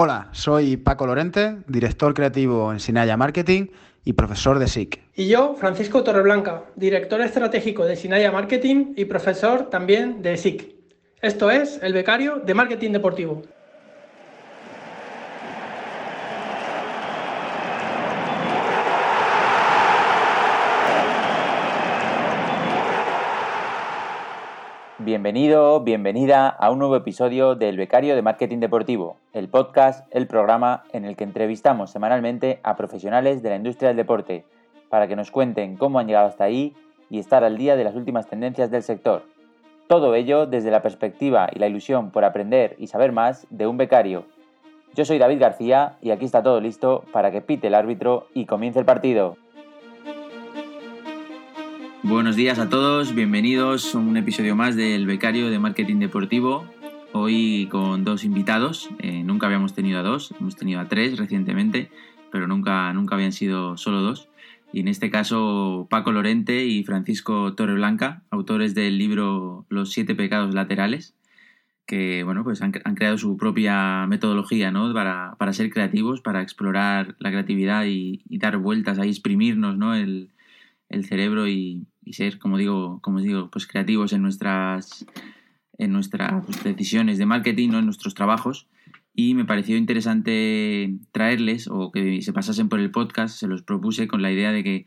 Hola, soy Paco Lorente, director creativo en Sinaya Marketing y profesor de SIC. Y yo, Francisco Torreblanca, director estratégico de Sinaya Marketing y profesor también de SIC. Esto es el becario de Marketing Deportivo. Bienvenido, bienvenida a un nuevo episodio del Becario de Marketing Deportivo, el podcast, el programa en el que entrevistamos semanalmente a profesionales de la industria del deporte para que nos cuenten cómo han llegado hasta ahí y estar al día de las últimas tendencias del sector. Todo ello desde la perspectiva y la ilusión por aprender y saber más de un becario. Yo soy David García y aquí está todo listo para que pite el árbitro y comience el partido. Buenos días a todos, bienvenidos a un episodio más del Becario de Marketing Deportivo. Hoy con dos invitados, eh, nunca habíamos tenido a dos, hemos tenido a tres recientemente, pero nunca, nunca habían sido solo dos. Y en este caso Paco Lorente y Francisco Torreblanca, autores del libro Los siete pecados laterales, que bueno, pues han, creado su propia metodología ¿no? para, para, ser creativos, para explorar la creatividad y, dar vueltas, a exprimirnos ¿no? el, el cerebro y, ser, como digo, como digo, pues creativos en nuestras, en nuestras pues, decisiones de marketing, ¿no? en nuestros trabajos. Y me pareció interesante traerles o que se pasasen por el podcast, se los propuse con la idea de que,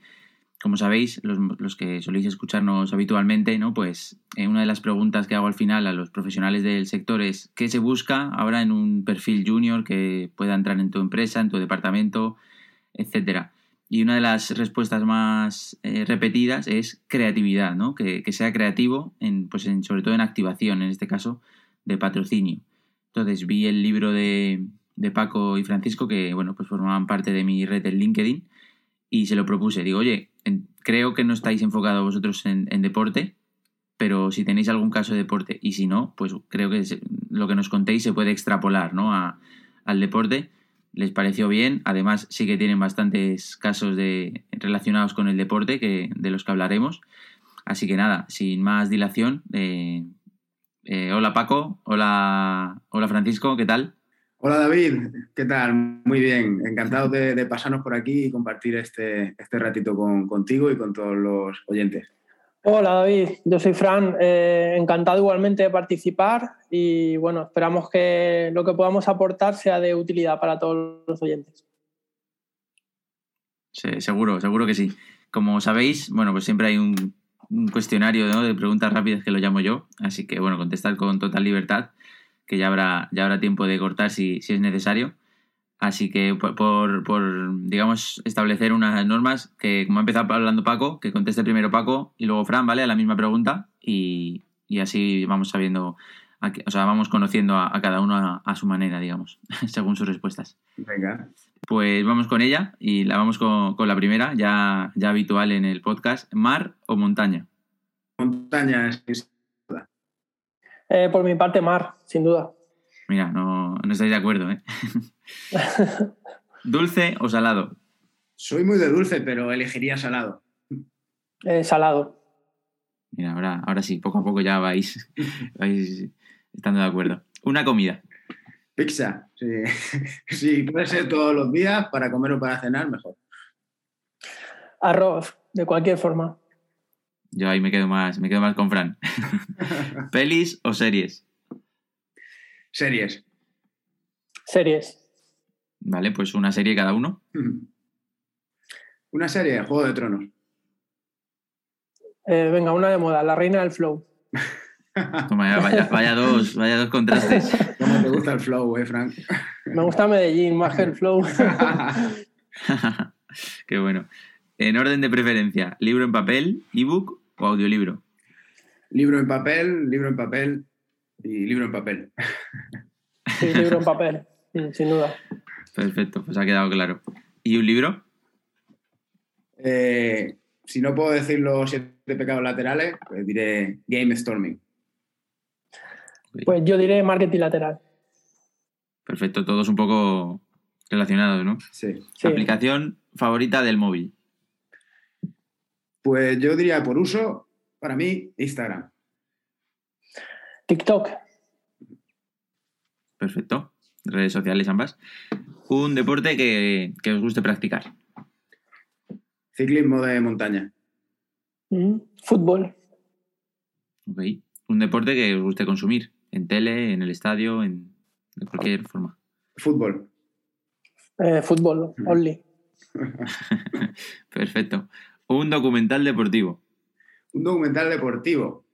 como sabéis, los, los que soléis escucharnos habitualmente, ¿no? Pues eh, una de las preguntas que hago al final a los profesionales del sector es ¿qué se busca ahora en un perfil junior que pueda entrar en tu empresa, en tu departamento, etcétera? Y una de las respuestas más eh, repetidas es creatividad, ¿no? Que, sea creativo, en, pues en, sobre todo en activación, en este caso, de patrocinio. Entonces vi el libro de, Paco y Francisco, que bueno, pues formaban parte de mi red en LinkedIn, y se lo propuse. Digo, oye, creo que no estáis enfocados vosotros en, deporte, pero si tenéis algún caso de deporte, y si no, pues creo que lo que nos contéis se puede extrapolar ¿no? al deporte les pareció bien. Además, sí que tienen bastantes casos de, relacionados con el deporte que, de los que hablaremos. Así que nada, sin más dilación, eh, eh, hola Paco, hola, hola Francisco, ¿qué tal? Hola David, ¿qué tal? Muy bien, encantado de, pasarnos por aquí y compartir este, este ratito con, contigo y con todos los oyentes. Hola David, yo soy Fran, eh, encantado igualmente de participar y bueno, esperamos que lo que podamos aportar sea de utilidad para todos los oyentes. Sí, seguro, seguro que sí. Como sabéis, bueno, pues siempre hay un, cuestionario de preguntas rápidas que lo llamo yo, así que bueno, contestar con total libertad, que ya habrá, ya habrá tiempo de cortar si, si es necesario. Así que por, digamos, establecer unas normas que, como ha empezado hablando Paco, que conteste primero Paco y luego Fran, ¿vale? A la misma pregunta y, así vamos sabiendo, o sea, vamos conociendo a, cada uno a, su manera, digamos, según sus respuestas. Venga. Pues vamos con ella y la vamos con, la primera, ya, ya habitual en el podcast. ¿Mar o montaña? Montaña, sin duda. Eh, por mi parte, mar, sin duda. Mira, no, no estáis de acuerdo, ¿eh? ¿Dulce o salado? Soy muy de dulce, pero elegiría salado. Eh, salado. Mira, ahora, ahora sí, poco a poco ya vais, vais estando de acuerdo. Una comida. Pizza, sí. sí, puede ser todos los días para comer o para cenar, mejor. Arroz, de cualquier forma. Yo ahí me quedo más, me quedo más con Fran. ¿Pelis o series? Series. Series. Vale, pues una serie cada uno. Una serie, Juego de Tronos. Eh, venga, una de moda, La Reina del Flow. vaya, dos, vaya dos contrastes. ¿Cómo te gusta el flow, eh, Frank? Me gusta Medellín más que el flow. Qué bueno. En orden de preferencia, ¿libro en papel, ebook o audiolibro? Libro en papel, libro en papel, y libro en papel. Sí, libro en papel, sin duda. Perfecto, pues ha quedado claro. ¿Y un libro? Eh, si no puedo decir los siete pecados laterales, pues diré Game Storming. Pues yo diré marketing lateral. Perfecto, todos un poco relacionados, ¿no? Sí. ¿Aplicación favorita del móvil? Pues yo diría por uso, para mí, Instagram. TikTok. Perfecto. redes sociales ambas. Un deporte que, que os guste practicar. Ciclismo de montaña. Mm, Fútbol. Ok. Un deporte que os guste consumir. En tele, en el estadio, en, de cualquier forma. Fútbol. Eh, fútbol, only. Perfecto. Un documental deportivo. Un documental deportivo.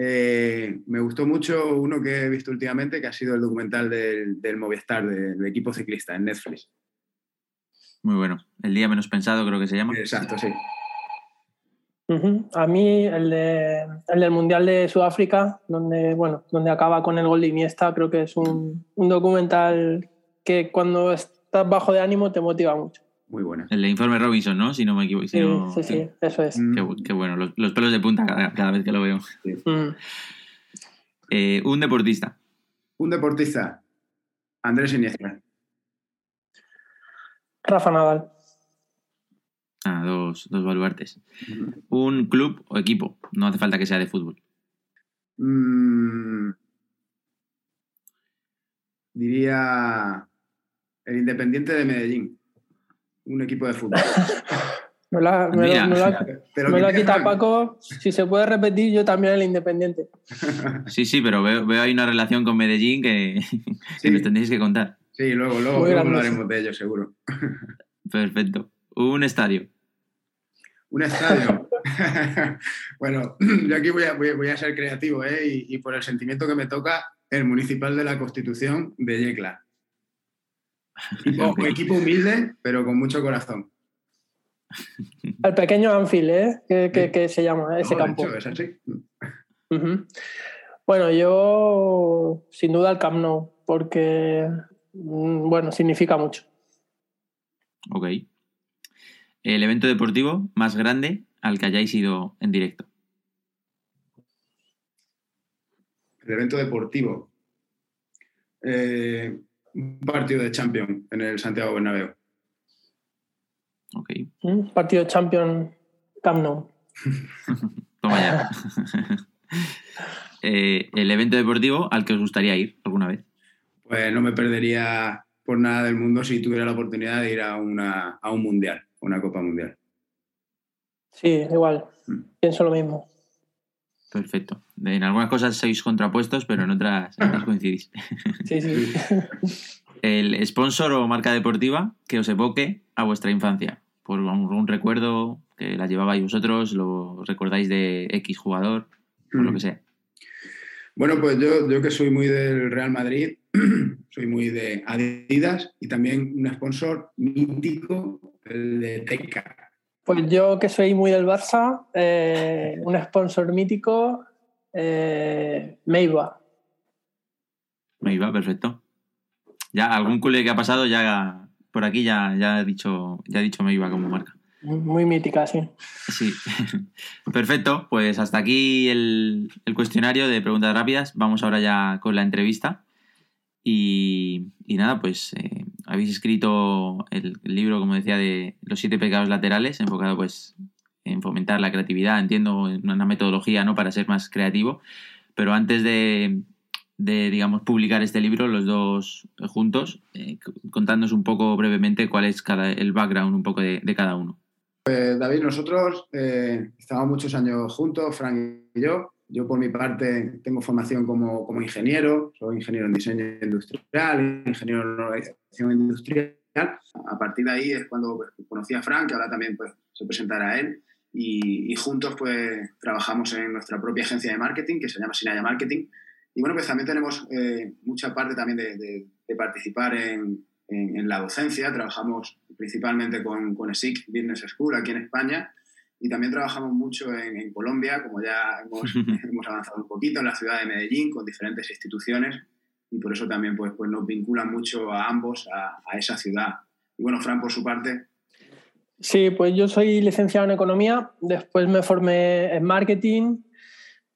Eh, me gustó mucho uno que he visto últimamente, que ha sido el documental del, del Movistar, del equipo ciclista, en Netflix. Muy bueno. El día menos pensado creo que se llama. Exacto, sí. A mí el, de, el del Mundial de Sudáfrica, donde, bueno, donde acaba con el gol de Iniesta, creo que es un, un documental que cuando estás bajo de ánimo te motiva mucho. Muy buena. El de Informe Robinson, ¿no? Si no me equivoco. si Sí, no- sí, sí, eso es. Mm, Qué, bu- qué bueno. Los, los pelos de punta cada, cada vez que lo veo. Mm. Eh, un deportista. Un deportista. Andrés Iniesta. Rafa Nadal. Ah, dos, dos baluartes. Un club o equipo. No hace falta que sea de fútbol. Mm, diría el Independiente de Medellín. Un equipo de fútbol. Me lo, ha- me lo- Pero lo Paco. Si se puede repetir, yo también el Independiente. Sí, sí, pero veo, veo ahí una relación con Medellín que, que Sí. nos tendréis que contar. Sí, luego, luego, hablaremos de ello, seguro. Perfecto. Un estadio. Un estadio. bueno, yo aquí voy a, voy a- voy a ser creativo, ¿eh? Y, y por el sentimiento que me toca, el municipal de la Constitución de Yecla. Equipo, equipo humilde, pero con mucho corazón. El pequeño Anfield, ¿eh? que, que- que se llama ese No, de campo. hecho, es así. Ujú. Bueno, yo sin duda el Camp Nou, porque mm, bueno, significa mucho. Ok. El evento deportivo más grande al que hayáis ido en directo. El evento deportivo. Eh, un partido de Champions en el Santiago Bernabéu. Ok. ¿Mm? Partido de Champions Camp Nou. Toma ya. Eh, el evento deportivo al que os gustaría ir alguna vez. Pues no me perdería por nada del mundo si tuviera la oportunidad de ir a, una, a un mundial, a una Copa Mundial. Sí, igual. Mm. Pienso lo mismo. Perfecto. En algunas cosas sois contrapuestos, pero en otras, en otras coincidís. Sí, sí. El sponsor o marca deportiva que os evoque a vuestra infancia. Por algún recuerdo que la llevabais vosotros, lo recordáis de X jugador, o lo que sea. Bueno, pues yo, yo que soy muy del Real Madrid, soy muy de Adidas y también un sponsor mítico, el de Teca. Pues yo que soy muy del Barça, eh, un sponsor mítico, eh, Meiba. Me iba, perfecto. Ya algún culé que ha pasado ya por aquí ya, ya ha dicho ya ha dicho me iba como marca. Muy mítica, sí. Sí. Perfecto, pues hasta aquí el, el cuestionario de preguntas rápidas. Vamos ahora ya con la entrevista. Y, y nada, pues eh, habéis escrito el, libro, como decía, de los siete pecados laterales, enfocado pues en fomentar la creatividad, entiendo, en una metodología ¿no? para ser más creativo. Pero antes de, digamos, publicar este libro, los dos juntos, eh, contándonos un poco brevemente cuál es el background un poco de, de cada uno. Pues David, nosotros eh, estábamos muchos años juntos, Frank y yo. Yo por mi parte tengo formación como, como ingeniero, soy ingeniero en diseño industrial, ingeniero en organización industrial. A partir de ahí es cuando pues, conocí a Frank, que ahora también pues, se presentará él, y, y, juntos pues trabajamos en nuestra propia agencia de marketing que se llama Sinaya Marketing. Y bueno, pues también tenemos eh, mucha parte también de, de, de participar en, en, en, la docencia. Trabajamos principalmente con, con ESIC Business School aquí en España y también trabajamos mucho en, en Colombia, como ya hemos, hemos, avanzado un poquito, en la ciudad de Medellín con diferentes instituciones y por eso también pues, pues nos vinculan mucho a ambos, a, a esa ciudad. Y bueno, Fran, por su parte, Sí, pues yo soy licenciado en economía, después me formé en marketing.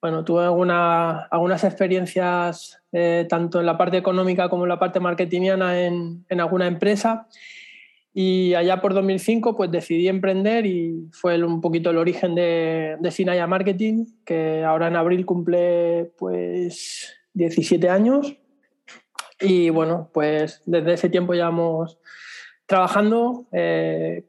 Bueno, tuve alguna, algunas experiencias eh, tanto en la parte económica como en la parte marketingiana en, en, alguna empresa. Y allá por 2005 pues decidí emprender y fue un poquito el origen de, de Sinaya Marketing, que ahora en abril cumple pues 17 años. Y bueno, pues desde ese tiempo llevamos trabajando eh,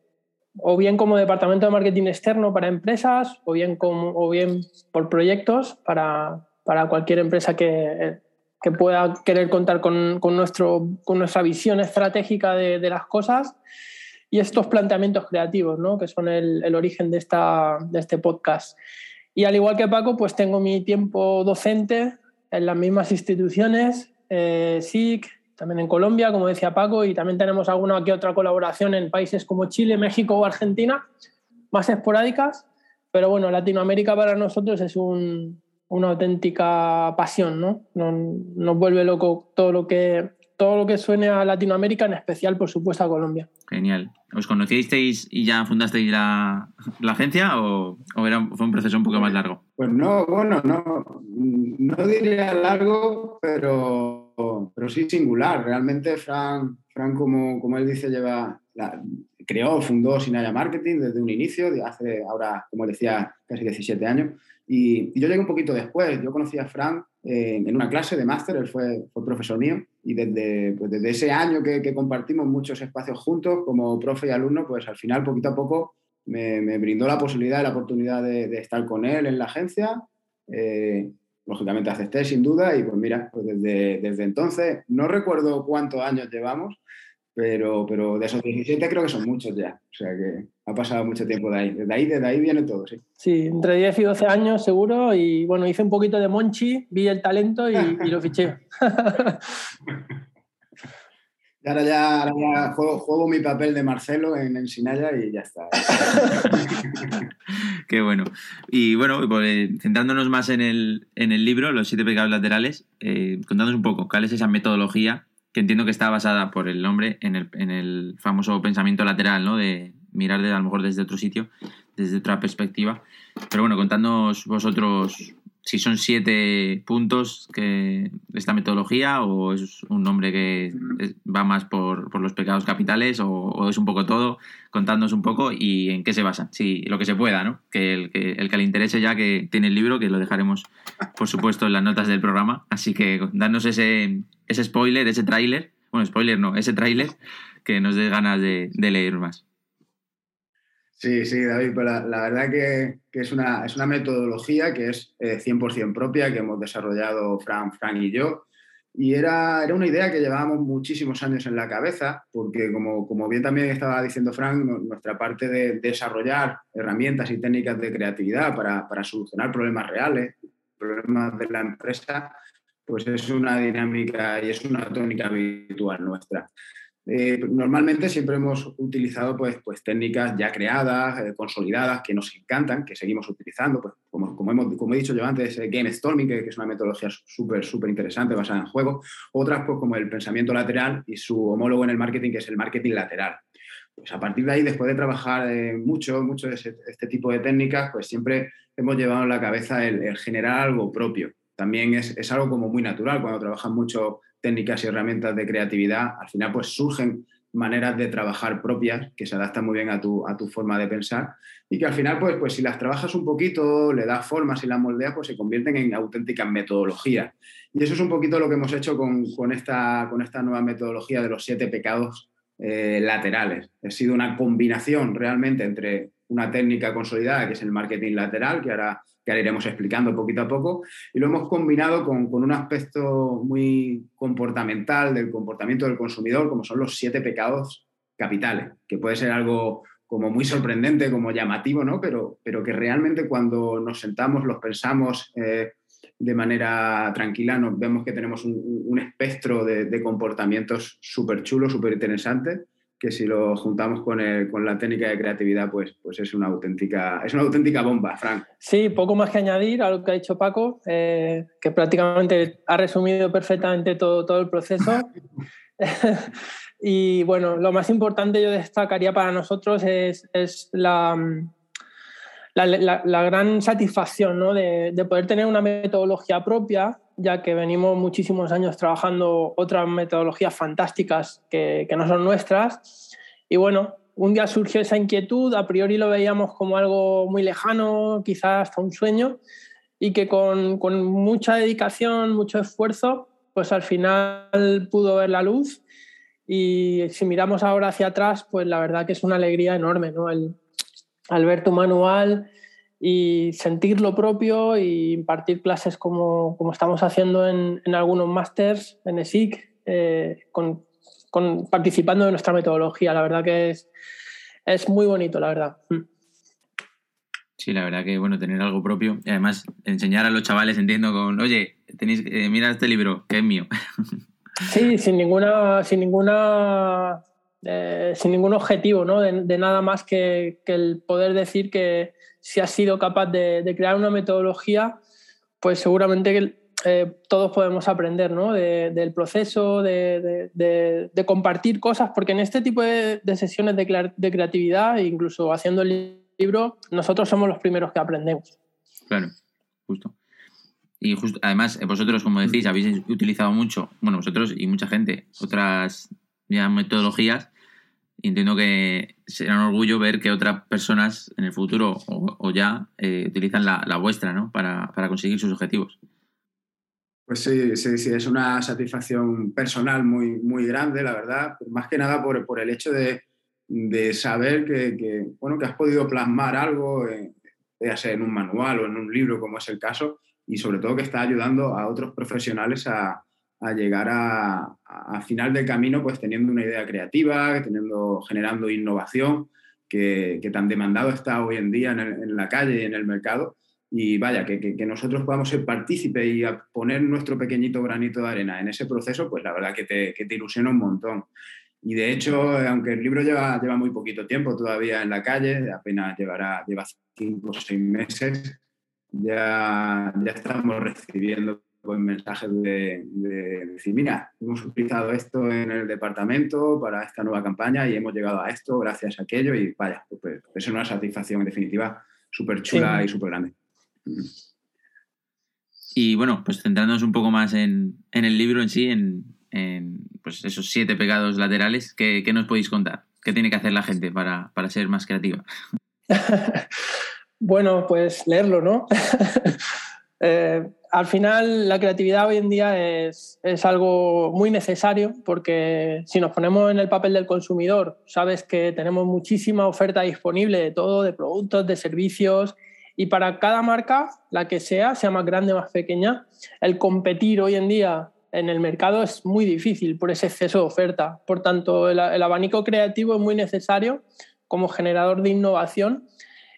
o bien como departamento de marketing externo para empresas o bien, como, o bien por proyectos para, para cualquier empresa que, que, pueda querer contar con, nuestro, con nuestra visión estratégica de, las cosas y estos planteamientos creativos, ¿no? que son el, el origen de, esta, de este podcast. Y al igual que Paco, pues tengo mi tiempo docente en las mismas instituciones, eh, SIC, también en Colombia, como decía Paco, y también tenemos alguna que otra colaboración en países como Chile, México o Argentina, más esporádicas, pero bueno, Latinoamérica para nosotros es un, una auténtica pasión, ¿no? Nos, nos vuelve loco todo lo que todo lo que suene a Latinoamérica, en especial, por supuesto, a Colombia. Genial. ¿Os conocisteis y ya fundasteis la, la agencia o, o era, fue un proceso un poco más largo? Pues no, bueno, no, no diría largo, pero, pero sí singular. Realmente Fran, Fran como, como él dice, lleva la, creó, fundó Sinaya Marketing desde un inicio, hace ahora, como decía, casi 17 años. Y, y, yo llegué un poquito después. Yo conocí a Fran eh, en una clase de máster, él fue, fue, profesor mío. Y desde, pues desde ese año que, que, compartimos muchos espacios juntos, como profe y alumno, pues al final, poquito a poco, me, me brindó la posibilidad y la oportunidad de, de, estar con él en la agencia. Eh, lógicamente acepté sin duda y pues mira, pues desde, desde entonces, no recuerdo cuántos años llevamos, pero, pero de esos 17 creo que son muchos ya. O sea que ha pasado mucho tiempo de ahí. Desde ahí, desde ahí viene todo, sí. Sí, entre 10 y 12 años seguro. Y bueno, hice un poquito de Monchi, vi el talento y, y lo fiché. y ahora ya, ahora ya juego, juego, mi papel de Marcelo en Ensinaya y ya está. Qué bueno. Y bueno, pues, centrándonos más en el, en el libro, Los siete pecados laterales, eh, contándonos un poco, ¿cuál es esa metodología que entiendo que está basada por el nombre en el, famoso pensamiento lateral, ¿no? De mirar de, a lo mejor desde otro sitio, desde otra perspectiva. Pero bueno, contándonos vosotros si son siete puntos que esta metodología o es un nombre que va más por, por los pecados capitales o, es un poco todo, contándonos un poco y en qué se basa, si lo que se pueda, ¿no? Que el, que el que le interese ya que tiene el libro, que lo dejaremos por supuesto en las notas del programa, así que darnos ese, ese spoiler, ese tráiler, bueno, spoiler no, ese tráiler que nos dé ganas de leer más. Sí, sí, David, pero la, la verdad que, que, es, una, es una metodología que es eh, 100% propia, que hemos desarrollado Fran, Fran y yo. Y era, era una idea que llevábamos muchísimos años en la cabeza, porque como, como bien también estaba diciendo Fran, nuestra parte de desarrollar herramientas y técnicas de creatividad para, para solucionar problemas reales, problemas de la empresa, pues es una dinámica y es una tónica habitual nuestra. Eh, normalmente siempre hemos utilizado pues, pues técnicas ya creadas, eh, consolidadas, que nos encantan, que seguimos utilizando, pues, como, hemos, como he dicho yo antes, eh, Game Storming, que, es una metodología súper, súper interesante basada en juego. Otras, pues, como el pensamiento lateral y su homólogo en el marketing, que es el marketing lateral. Pues a partir de ahí, después de trabajar eh, mucho, mucho este tipo de técnicas, pues siempre hemos llevado en la cabeza el, generar algo propio. También es, es algo como muy natural cuando trabajas mucho técnicas y herramientas de creatividad, al final pues surgen maneras de trabajar propias que se adaptan muy bien a tu, a tu forma de pensar y que al final pues, pues si las trabajas un poquito, le das formas y las moldeas, pues se convierten en auténticas metodologías. Y eso es un poquito lo que hemos hecho con, con, esta, con esta nueva metodología de los siete pecados eh, laterales. Ha sido una combinación realmente entre una técnica consolidada que es el marketing lateral, que ahora que iremos explicando poquito a poco, y lo hemos combinado con, con, un aspecto muy comportamental del comportamiento del consumidor, como son los siete pecados capitales, que puede ser algo como muy sorprendente, como llamativo, ¿no? pero, pero que realmente cuando nos sentamos, los pensamos eh, de manera tranquila, nos vemos que tenemos un, un espectro de, de comportamientos súper chulos, súper interesantes, que si lo juntamos con, el, con, la técnica de creatividad, pues, pues es, una auténtica, es una auténtica bomba, Frank. Sí, poco más que añadir a lo que ha dicho Paco, eh, que prácticamente ha resumido perfectamente todo, todo el proceso. y bueno, lo más importante yo destacaría para nosotros es, es la, la, la, gran satisfacción ¿no? de, de poder tener una metodología propia ya que venimos muchísimos años trabajando otras metodologías fantásticas que, no son nuestras. Y bueno, un día surgió esa inquietud, a priori lo veíamos como algo muy lejano, quizás hasta un sueño, y que con, con mucha dedicación, mucho esfuerzo, pues al final pudo ver la luz y si miramos ahora hacia atrás, pues la verdad que es una alegría enorme, ¿no? El, al ver tu manual y sentir lo propio y impartir clases como, como estamos haciendo en, en algunos másters en ESIC, eh, con, con, participando de nuestra metodología. La verdad que es, es muy bonito, la verdad. Mm. Sí, la verdad que bueno, tener algo propio y además enseñar a los chavales, entiendo, con, oye, tenéis, eh, mira este libro, que es mío. Sí, sin ninguna, sin ninguna, eh, sin ningún objetivo, ¿no? De, de nada más que, que, el poder decir que si has sido capaz de, crear una metodología, pues seguramente eh, todos podemos aprender ¿no? de, del proceso, de, de, compartir cosas, porque en este tipo de, sesiones de, creatividad, incluso haciendo el libro, nosotros somos los primeros que aprendemos. Claro, justo. Y justo, además, vosotros, como decís, habéis utilizado mucho, bueno, vosotros y mucha gente, otras metodologías. Entiendo que será un orgullo ver que otras personas en el futuro o, ya eh, utilizan la, vuestra, ¿no? Para, conseguir sus objetivos. Pues sí, sí, sí, es una satisfacción personal muy, muy grande, la verdad. Más que nada por, el hecho de, saber que, que, bueno, que has podido plasmar algo, eh, ya sea en un manual o en un libro, como es el caso, y sobre todo que está ayudando a otros profesionales a, a llegar a, a, final del camino pues teniendo una idea creativa, teniendo, generando innovación que, que tan demandado está hoy en día en, el, en, la calle y en el mercado. Y vaya, que, que, que nosotros podamos ser partícipes y poner nuestro pequeñito granito de arena en ese proceso, pues la verdad que te, que te ilusiona un montón. Y de hecho, aunque el libro lleva, lleva muy poquito tiempo todavía en la calle, apenas llevará, lleva cinco o seis meses, ya, ya estamos recibiendo pues, mensajes de, de, decir, mira, hemos utilizado esto en el departamento para esta nueva campaña y hemos llegado a esto gracias a aquello y vaya, pues, pues es una satisfacción en definitiva súper chula sí. y súper grande. Y bueno, pues centrándonos un poco más en, en el libro en sí, en, en, pues esos siete pecados laterales, ¿qué, ¿qué, nos podéis contar? ¿Qué tiene que hacer la gente para, para ser más creativa? bueno, pues leerlo, ¿no? eh, al final la creatividad hoy en día es, es, algo muy necesario porque si nos ponemos en el papel del consumidor, sabes que tenemos muchísima oferta disponible de todo, de productos, de servicios, y para cada marca, la que sea, sea más grande o más pequeña, el competir hoy en día en el mercado es muy difícil por ese exceso de oferta. Por tanto, el, el abanico creativo es muy necesario como generador de innovación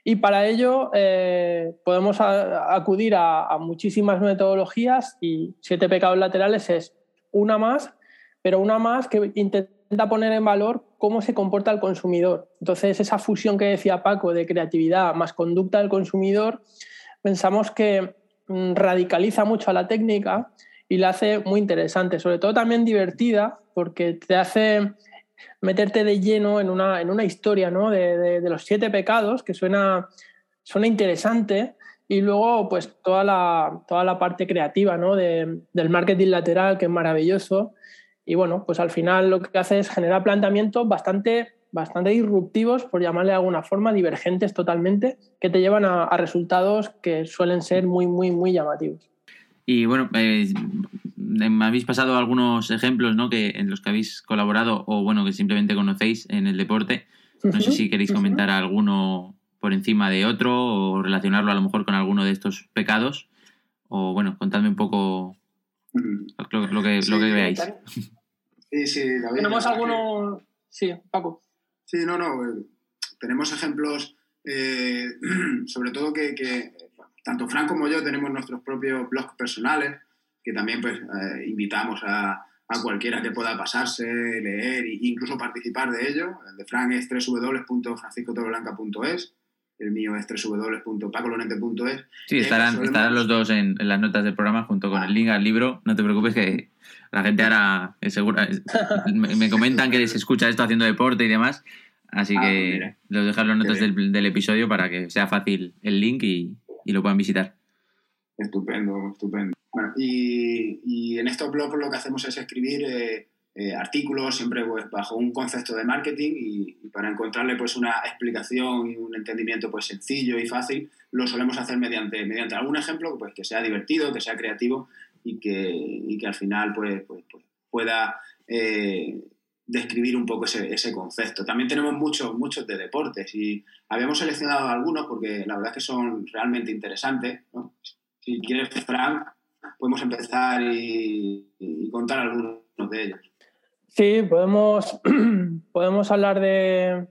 y para ello eh, podemos acudir a, a, muchísimas metodologías y siete pecados laterales es una más, pero una más que intenta poner en valor cómo se comporta el consumidor. Entonces, esa fusión que decía Paco de creatividad más conducta del consumidor, pensamos que mm, radicaliza mucho a la técnica y la hace muy interesante, sobre todo también divertida, porque te hace meterte de lleno en una, en una historia ¿no? de, los siete pecados, que suena, suena interesante, y luego pues toda la, toda la parte creativa ¿no? de, del marketing lateral, que es maravilloso. Y bueno, pues al final lo que hace es generar planteamientos bastante, bastante disruptivos, por llamarle de alguna forma, divergentes totalmente, que te llevan a, a resultados que suelen ser muy, muy, muy llamativos. Y bueno, eh, me habéis pasado algunos ejemplos ¿no? que, en los que habéis colaborado o bueno, que simplemente conocéis en el deporte. No uh -huh, sé si queréis uh -huh. comentar alguno por encima de otro o relacionarlo a lo mejor con alguno de estos pecados. O bueno, contadme un poco uh -huh. lo, lo, que, sí, lo que veáis. Sí, sí, David, Tenemos alguno. Sí, Paco. Sí, no, no. Eh, tenemos ejemplos, eh, sobre todo que, que tanto Fran como yo tenemos nuestros propios blogs personales, que también pues eh, invitamos a, a, cualquiera que pueda pasarse, leer e incluso participar de ello. El de Fran es www.franciscotoblanca.es, el mío es www.pacolonete.es. Sí, estarán, los dos en, en, las notas del programa junto con ah. el link al libro. No te preocupes que la gente ahora es segura, me, me, comentan que se escucha esto haciendo deporte y demás. Así ah, que mira. los dejar las notas del, del, episodio para que sea fácil el link y, y lo puedan visitar. Estupendo, estupendo. Bueno, y, y, en estos blogs lo que hacemos es escribir eh, eh, artículos siempre pues, bajo un concepto de marketing y, y, para encontrarle pues una explicación y un entendimiento pues sencillo y fácil lo solemos hacer mediante, mediante algún ejemplo pues, que sea divertido, que sea creativo y que, que al final pues, pues, pues pueda eh, describir un poco ese, concepto. También tenemos muchos, muchos de deportes y habíamos seleccionado algunos porque la verdad es que son realmente interesantes. Si quieres, Frank, podemos empezar y, contar algunos de ellos. Sí, podemos, podemos hablar de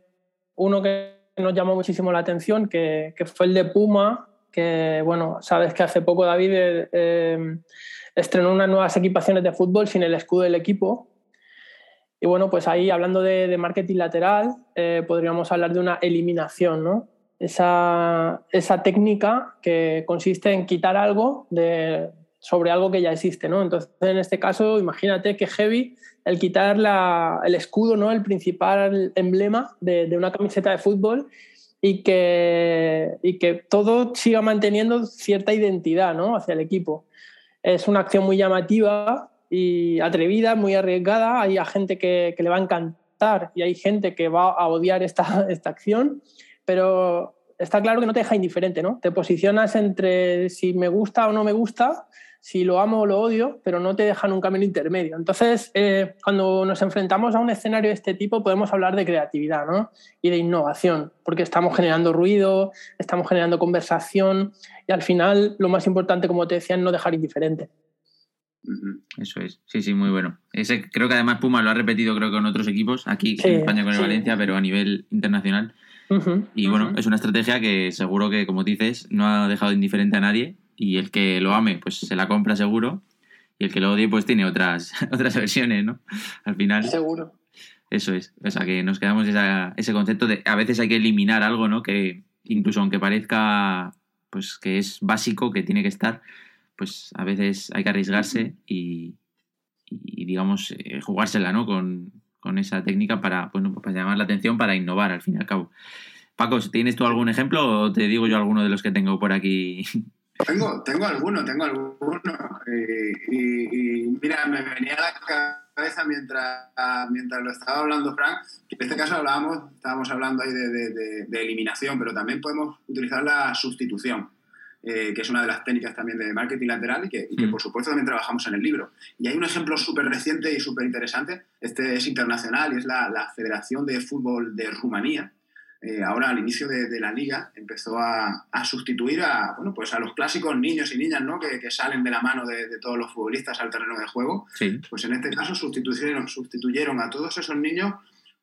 uno que nos llamó muchísimo la atención, que, fue el de Puma, que, bueno, sabes que hace poco David eh, eh, estrenó unas nuevas equipaciones de fútbol sin el escudo del equipo. Y bueno, pues ahí hablando de, marketing lateral, eh, podríamos hablar de una eliminación, ¿no? Esa, esa, técnica que consiste en quitar algo de, sobre algo que ya existe, ¿no? Entonces, en este caso, imagínate que heavy el quitar el escudo, ¿no? El principal emblema de, de, una camiseta de fútbol y que, y que todo siga manteniendo cierta identidad, ¿no? Hacia el equipo. Es una acción muy llamativa y atrevida, muy arriesgada. Hay gente que, que le va a encantar y hay gente que va a odiar esta, esta acción, pero está claro que no te deja indiferente, ¿no? Te posicionas entre si me gusta o no me gusta, si lo amo o lo odio, pero no te dejan un camino intermedio. Entonces, eh, cuando nos enfrentamos a un escenario de este tipo, podemos hablar de creatividad ¿no? y de innovación, porque estamos generando ruido, estamos generando conversación y al final lo más importante, como te decía, es no dejar indiferente. Eso es, sí, sí, muy bueno. Ese, creo que además Puma lo ha repetido creo con otros equipos, aquí en España con el Valencia, pero a nivel internacional. y bueno, es una estrategia que seguro que, como dices, no ha dejado indiferente a nadie y el que lo ame, pues se la compra seguro, y el que lo odie, pues tiene otras, otras versiones, ¿no? Al final. Seguro. Eso es. O sea, que nos quedamos esa, ese concepto de a veces hay que eliminar algo, ¿no? Que incluso aunque parezca pues que es básico, que tiene que estar, pues a veces hay que arriesgarse y, digamos, eh, jugársela, ¿no? Con, con esa técnica para, bueno, pues para llamar la atención, para innovar, al fin y al cabo. Paco, ¿tienes tú algún ejemplo o te digo yo alguno de los que tengo por aquí tengo, tengo alguno, tengo alguno. Y, mira, me venía a la cabeza mientras, mientras lo estaba hablando Frank, que en este caso hablábamos, estábamos hablando ahí de, eliminación, pero también podemos utilizar la sustitución. Eh, que es una de las técnicas también de marketing lateral y que, y que, mm. por supuesto también trabajamos en el libro. Y hay un ejemplo súper reciente y súper interesante, este es internacional y es la, la, Federación de Fútbol de Rumanía, eh, ahora al inicio de, la liga empezó a, sustituir a, bueno, pues a los clásicos niños y niñas ¿no? que, salen de la mano de, todos los futbolistas al terreno de juego. Pues en este caso sustituyeron, sustituyeron a todos esos niños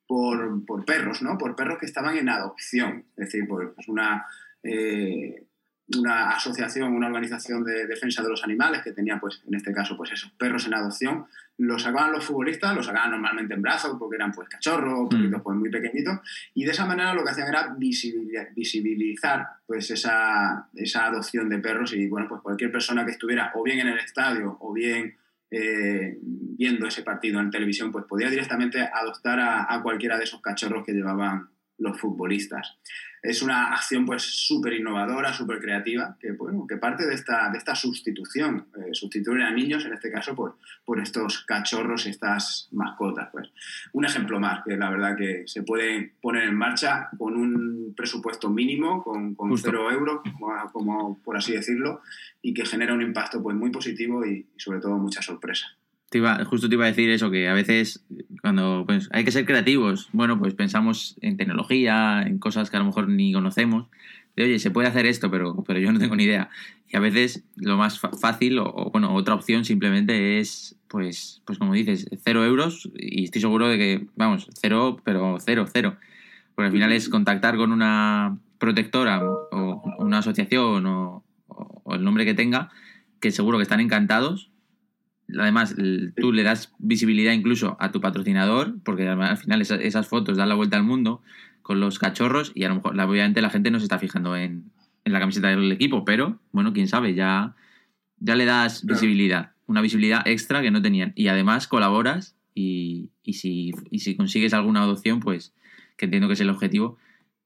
por, perros, ¿no? por perros que estaban en adopción. Es decir, pues una, eh, una asociación, una organización de defensa de los animales que tenía, pues, en este caso, pues esos perros en adopción, los sacaban los futbolistas, los sacaban normalmente en brazos porque eran pues cachorros, pues muy pequeñitos, y de esa manera lo que hacían era visibilizar pues esa, esa adopción de perros. Y bueno, pues cualquier persona que estuviera o bien en el estadio o bien eh, viendo ese partido en televisión, pues podía directamente adoptar a, a cualquiera de esos cachorros que llevaban los futbolistas es una acción pues súper innovadora, súper creativa, que, bueno, que parte de esta, de esta sustitución, eh, sustituir a niños, en este caso, por, por estos cachorros, estas mascotas. Pues. Un ejemplo más, que la verdad que se puede poner en marcha con un presupuesto mínimo, con, con cero euros, como, por así decirlo, y que genera un impacto pues, muy positivo y sobre todo mucha sorpresa justo te iba a decir eso, que a veces cuando pues, hay que ser creativos, bueno, pues pensamos en tecnología, en cosas que a lo mejor ni conocemos, de oye, se puede hacer esto, pero, pero yo no tengo ni idea. Y a veces lo más fácil, o, bueno, otra opción simplemente es, pues, pues como dices, cero euros, y estoy seguro de que, vamos, cero, pero cero, cero. Porque al final es contactar con una protectora o una asociación o, o el nombre que tenga, que seguro que están encantados Además, tú le das visibilidad incluso a tu patrocinador, porque al final esas, fotos dan la vuelta al mundo con los cachorros y a lo mejor, obviamente, la gente no se está fijando en, la camiseta del equipo, pero bueno, quién sabe, ya, ya le das visibilidad, una visibilidad extra que no tenían. Y además colaboras y, si, si consigues alguna adopción, pues que entiendo que es el objetivo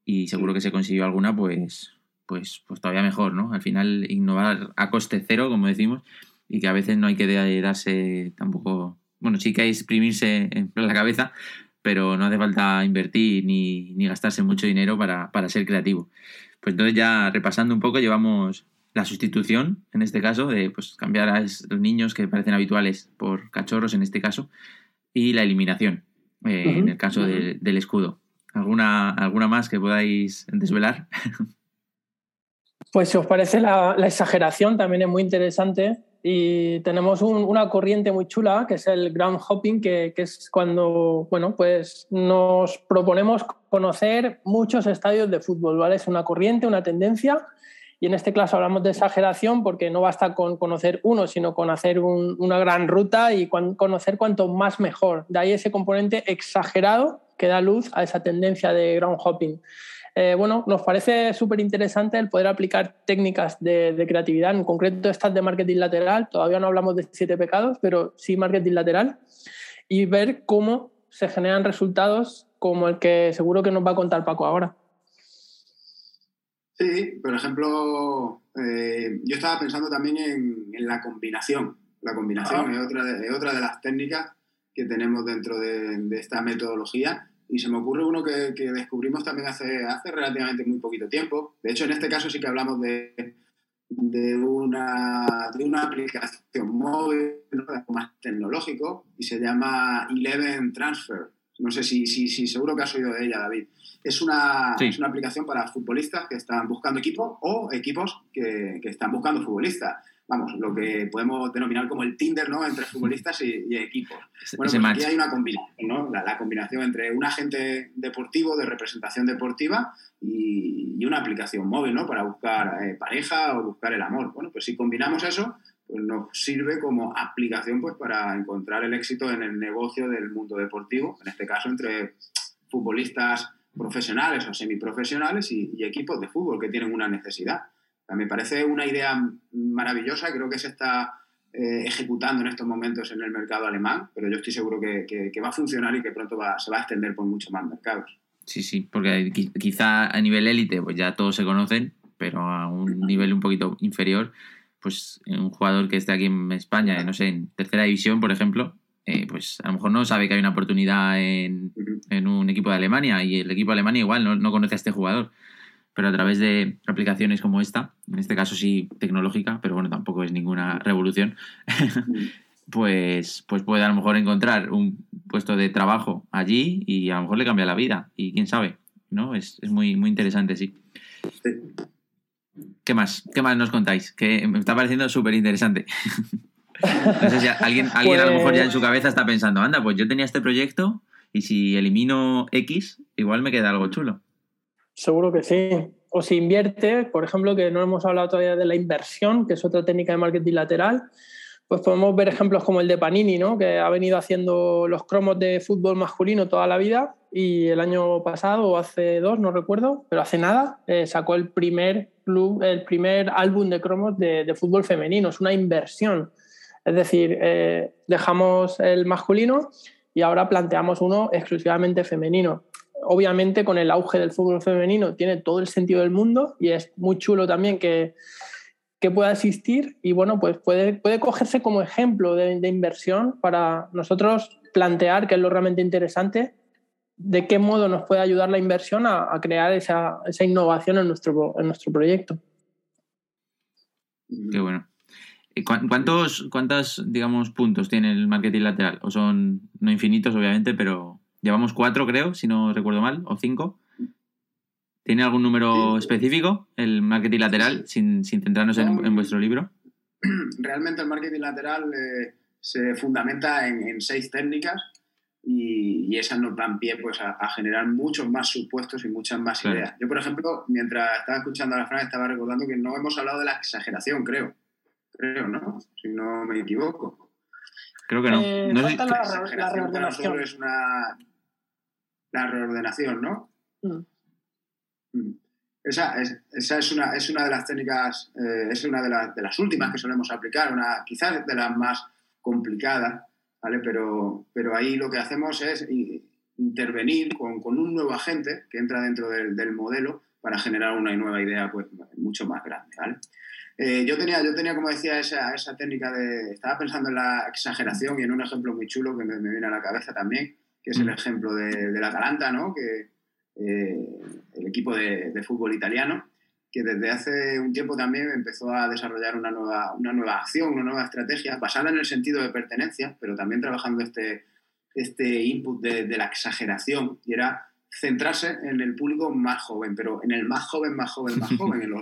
y seguro que se consiguió alguna, pues, pues, pues todavía mejor, ¿no? Al final, innovar a coste cero, como decimos, y que a veces no hay que darse tampoco, bueno, sí que hay que exprimirse en la cabeza, pero no hace falta invertir ni, gastarse mucho dinero para, ser creativo. Pues entonces ya repasando un poco, llevamos la sustitución, en este caso, de pues, cambiar a los niños que parecen habituales por cachorros, en este caso, y la eliminación, eh, en el caso del escudo. ¿Alguna, ¿Alguna más que podáis desvelar? Pues si os parece la, exageración también es muy interesante y tenemos una corriente muy chula que es el ground hopping, que, que, es cuando bueno, pues nos proponemos conocer muchos estadios de fútbol, ¿vale? Es una corriente, una tendencia y en este caso hablamos de exageración porque no basta con conocer uno, sino con hacer una gran ruta y conocer cuanto más mejor. De ahí ese componente exagerado que da luz a esa tendencia de ground hopping. Eh, bueno, nos parece súper interesante el poder aplicar técnicas de, de, creatividad, en concreto estas de marketing lateral. Todavía no hablamos de siete pecados, pero sí marketing lateral. Y ver cómo se generan resultados como el que seguro que nos va a contar Paco ahora. Sí, por ejemplo, eh, yo estaba pensando también en, la combinación. La combinación es, otra de, otra de las técnicas que tenemos dentro de, esta metodología y se me ocurre uno que, descubrimos también hace, hace relativamente muy poquito tiempo. De hecho, en este caso sí que hablamos de, de, una, de una aplicación móvil, más tecnológico, y se llama Eleven Transfer. No sé si, si, si seguro que has oído de ella, David. Es una, es una aplicación para futbolistas que están buscando equipo o equipos que, que, están buscando futbolistas. Vamos, lo que podemos denominar como el Tinder, ¿no? Entre futbolistas y, equipos. Bueno, pues aquí hay una combinación, ¿no? La, combinación entre un agente deportivo, de representación deportiva, y, y una aplicación móvil, ¿no? Para buscar eh, pareja o buscar el amor. Bueno, pues si combinamos eso, pues nos sirve como aplicación pues para encontrar el éxito en el negocio del mundo deportivo, en este caso entre futbolistas profesionales o semiprofesionales y, y equipos de fútbol que tienen una necesidad. Me parece una idea maravillosa, creo que se está eh, ejecutando en estos momentos en el mercado alemán, pero yo estoy seguro que, que, va a funcionar y que pronto va, se va a extender por muchos más mercados. Sí, sí, porque quizá a nivel élite pues ya todos se conocen, pero a un nivel un poquito inferior, pues un jugador que esté aquí en España, no sé, en tercera división, por ejemplo, eh, pues a lo mejor no sabe que hay una oportunidad en, un equipo de Alemania y el equipo de Alemania igual no, conoce a este jugador. Pero a través de aplicaciones como esta, en este caso sí tecnológica, pero bueno, tampoco es ninguna revolución, pues, pues puede a lo mejor encontrar un puesto de trabajo allí y a lo mejor le cambia la vida. Y quién sabe, ¿no? Es, muy, muy interesante, sí. ¿Qué más? ¿Qué más nos contáis? Que me está pareciendo súper interesante. No sé si alguien, alguien a lo mejor ya en su pues cabeza está pensando, anda, pues yo tenía este proyecto y si elimino X, igual me queda algo chulo. Seguro que sí. O si invierte, por ejemplo, que no hemos hablado todavía de la inversión, que es otra técnica de marketing lateral, pues podemos ver ejemplos como el de Panini, ¿no? que ha venido haciendo los cromos de fútbol masculino toda la vida y el año pasado o hace dos, no recuerdo, pero hace nada, eh, sacó el primer club, el primer álbum de cromos de, fútbol femenino. Es una inversión. Es decir, eh, dejamos el masculino y ahora planteamos uno exclusivamente femenino. Obviamente con el auge del fútbol femenino tiene todo el sentido del mundo y es muy chulo también que, que pueda existir y bueno, pues puede, puede cogerse como ejemplo de, inversión para nosotros plantear, que es lo realmente interesante, de qué modo nos puede ayudar la inversión a, a crear esa, esa, innovación en nuestro, en nuestro proyecto. Qué bueno. ¿Cuántos, ¿Cuántos, digamos, puntos tiene el marketing lateral? O son no infinitos, obviamente, pero llevamos cuatro, creo, si no recuerdo mal, o cinco. ¿Tiene algún número específico el marketing lateral, sin, sin centrarnos en, vuestro libro? Realmente el marketing lateral eh, se fundamenta en, seis técnicas y, esas nos dan pie pues, a, generar muchos más supuestos y muchas más ideas. Yo, por ejemplo, mientras estaba escuchando a la Fran, estaba recordando que no hemos hablado de la exageración, creo creo, ¿no? Si no me equivoco. Creo que no. Eh, no falta la, la, reordenación. es una, la reordenación, ¿no? Mm. Mm. Esa, es, esa es, una, es una de las técnicas, eh, es una de, de, las últimas que solemos aplicar, una, quizás de las más complicadas, ¿vale? Pero, pero ahí lo que hacemos es intervenir con, con un nuevo agente que entra dentro del, del, modelo para generar una nueva idea pues, mucho más grande, ¿vale? Eh, yo, tenía, yo tenía, como decía, esa, esa, técnica de... Estaba pensando en la exageración y en un ejemplo muy chulo que me, viene a la cabeza también, que es el mm. ejemplo de, del Atalanta, ¿no? Que, eh, el equipo de, fútbol italiano, que desde hace un tiempo también empezó a desarrollar una nueva, una nueva acción, una nueva estrategia basada en el sentido de pertenencia, pero también trabajando este, este input de, la exageración y era centrarse en el público más joven, pero en el más joven, más joven, más joven, en